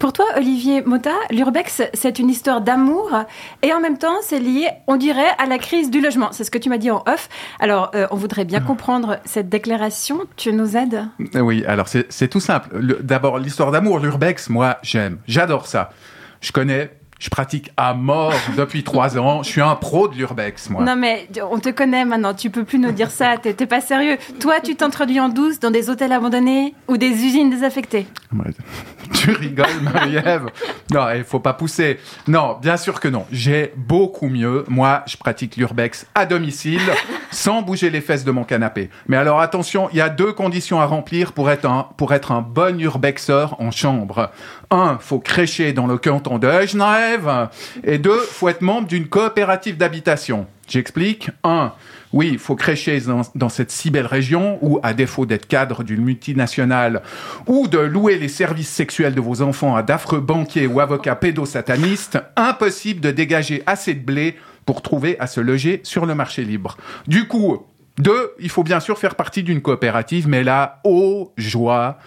Pour toi, Olivier Mota, l'urbex, c'est une histoire d'amour et en même temps, c'est lié, on dirait, à la crise du logement. C'est ce que tu m'as dit en off. Alors, euh, on voudrait bien comprendre cette déclaration. Tu nous aides? Oui, alors c'est tout simple. D'abord, l'histoire d'amour, l'urbex, moi, j'aime. J'adore ça. Je connais je pratique à mort depuis trois ans. Je suis un pro de l'urbex, moi. Non, mais on te connaît maintenant. Tu peux plus nous dire ça. T'es pas sérieux. Toi, tu t'introduis en douce dans des hôtels abandonnés ou des usines désaffectées. Tu rigoles, Marie-Ève. Non, il faut pas pousser. Non, bien sûr que non. J'ai beaucoup mieux. Moi, je pratique l'urbex à domicile, sans bouger les fesses de mon canapé. Mais alors attention, il y a deux conditions à remplir pour être un, pour être un bon urbexeur en chambre. Un, faut crécher dans le canton de Genève. Et deux, faut être membre d'une coopérative d'habitation. J'explique. Un, oui, faut crécher dans, cette si belle région où, à défaut d'être cadre d'une multinationale ou de louer les services sexuels de vos enfants à d'affreux banquiers ou avocats pédosatanistes, impossible de dégager assez de blé pour trouver à se loger sur le marché libre. Du coup, deux, il faut bien sûr faire partie d'une coopérative, mais là, oh joie,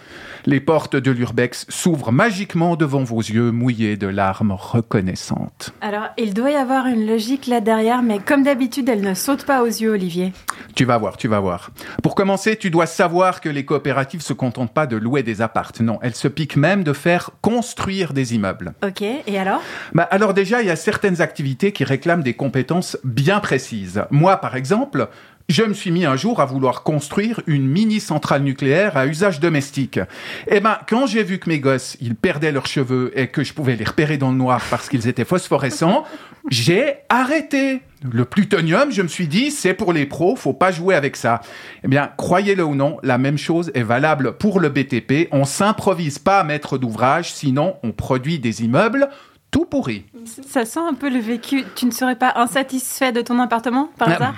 les portes de l'urbex s'ouvrent magiquement devant vos yeux mouillés de larmes reconnaissantes. Alors, il doit y avoir une logique là derrière, mais comme d'habitude, elle ne saute pas aux yeux, Olivier. Tu vas voir, tu vas voir. Pour commencer, tu dois savoir que les coopératives se contentent pas de louer des appartes. Non, elles se piquent même de faire construire des immeubles. Ok, et alors? Bah alors déjà, il y a certaines activités qui réclament des compétences bien précises. Moi, par exemple, je me suis mis un jour à vouloir construire une mini centrale nucléaire à usage domestique. Eh ben, quand j'ai vu que mes gosses, ils perdaient leurs cheveux et que je pouvais les repérer dans le noir parce qu'ils étaient phosphorescents, j'ai arrêté. Le plutonium, je me suis dit, c'est pour les pros, faut pas jouer avec ça. Eh bien, croyez-le ou non, la même chose est valable pour le BTP. On s'improvise pas maître d'ouvrage, sinon on produit des immeubles tout pourri. Ça sent un peu le vécu. Tu ne serais pas insatisfait de ton appartement, par hasard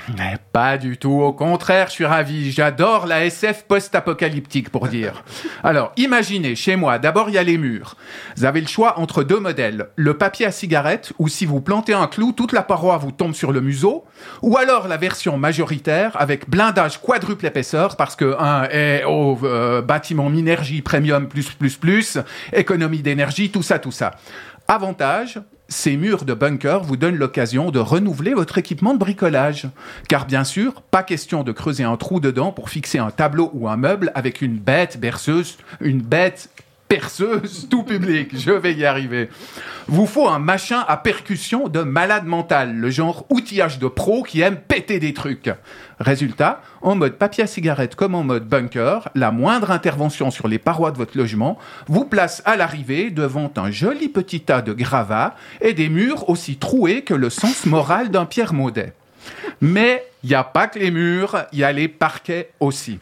Pas du tout. Au contraire, je suis ravi. J'adore la SF post-apocalyptique, pour dire. Alors, imaginez, chez moi, d'abord, il y a les murs. Vous avez le choix entre deux modèles. Le papier à cigarette, où si vous plantez un clou, toute la paroi vous tombe sur le museau. Ou alors la version majoritaire, avec blindage quadruple épaisseur, parce que un est au euh, bâtiment Minergie Premium plus plus plus, économie d'énergie, tout ça, tout ça. Avantage, ces murs de bunker vous donnent l'occasion de renouveler votre équipement de bricolage. Car bien sûr, pas question de creuser un trou dedans pour fixer un tableau ou un meuble avec une bête berceuse, une bête perceuse tout public. Je vais y arriver. Vous faut un machin à percussion de malade mental, le genre outillage de pro qui aime péter des trucs. Résultat, en mode papier à cigarette comme en mode bunker, la moindre intervention sur les parois de votre logement vous place à l'arrivée devant un joli petit tas de gravats et des murs aussi troués que le sens moral d'un Pierre Maudet. Mais il n'y a pas que les murs, il y a les parquets aussi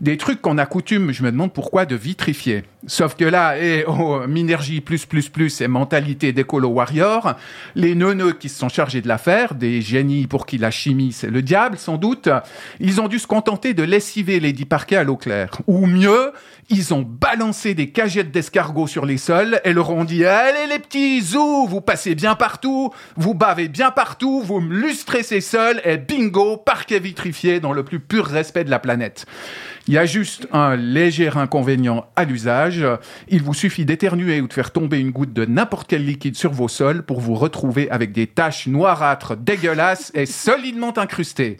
des trucs qu'on a coutume, je me demande pourquoi, de vitrifier. Sauf que là, et oh, Minergie plus plus plus et mentalité d'écolo warrior, les neuneux qui se sont chargés de l'affaire, des génies pour qui la chimie c'est le diable sans doute, ils ont dû se contenter de lessiver les dix parquets à l'eau claire. Ou mieux, ils ont balancé des cagettes d'escargots sur les sols et leur ont dit Allez les petits zou, vous passez bien partout, vous bavez bien partout, vous me lustrez ces sols et bingo, parquet vitrifié dans le plus pur respect de la planète. Il y a juste un léger inconvénient à l'usage. Il vous suffit d'éternuer ou de faire tomber une goutte de n'importe quel liquide sur vos sols pour vous retrouver avec des taches noirâtres dégueulasses et solidement incrustées.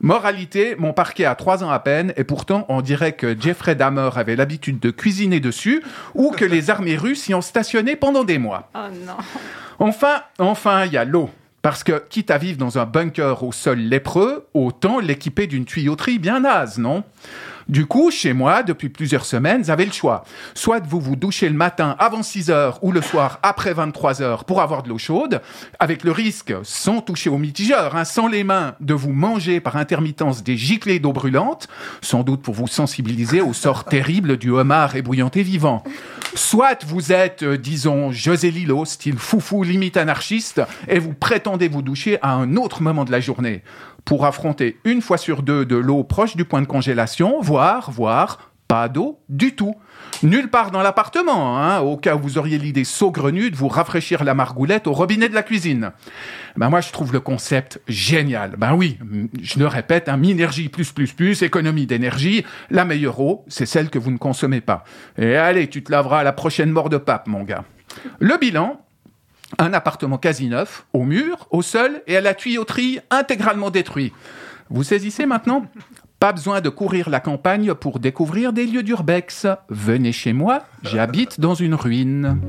Moralité, mon parquet a trois ans à peine et pourtant on dirait que Jeffrey Dahmer avait l'habitude de cuisiner dessus ou que les armées russes y ont stationné pendant des mois. Oh non. Enfin, enfin, il y a l'eau. Parce que, quitte à vivre dans un bunker au sol lépreux, autant l'équiper d'une tuyauterie bien naze, non? Du coup, chez moi, depuis plusieurs semaines, vous avez le choix. Soit vous vous douchez le matin avant 6 heures ou le soir après 23 heures pour avoir de l'eau chaude, avec le risque, sans toucher au mitigeur, hein, sans les mains, de vous manger par intermittence des giclées d'eau brûlante, sans doute pour vous sensibiliser au sort terrible du homard ébouillanté vivant. Soit vous êtes, euh, disons, José Lilo, style foufou limite anarchiste, et vous prétendez vous doucher à un autre moment de la journée pour affronter une fois sur deux de l'eau proche du point de congélation, voire, voire Pas d'eau du tout. Nulle part dans l'appartement, hein, au cas où vous auriez l'idée saugrenue de vous rafraîchir la margoulette au robinet de la cuisine. Ben moi, je trouve le concept génial. Ben oui, je le répète, hein, Minergie plus plus plus, économie d'énergie, la meilleure eau, c'est celle que vous ne consommez pas. Et allez, tu te laveras à la prochaine mort de pape, mon gars. Le bilan, un appartement quasi neuf, au mur, au sol et à la tuyauterie intégralement détruit. Vous saisissez maintenant? Pas besoin de courir la campagne pour découvrir des lieux d'urbex. Venez chez moi, j'habite dans une ruine.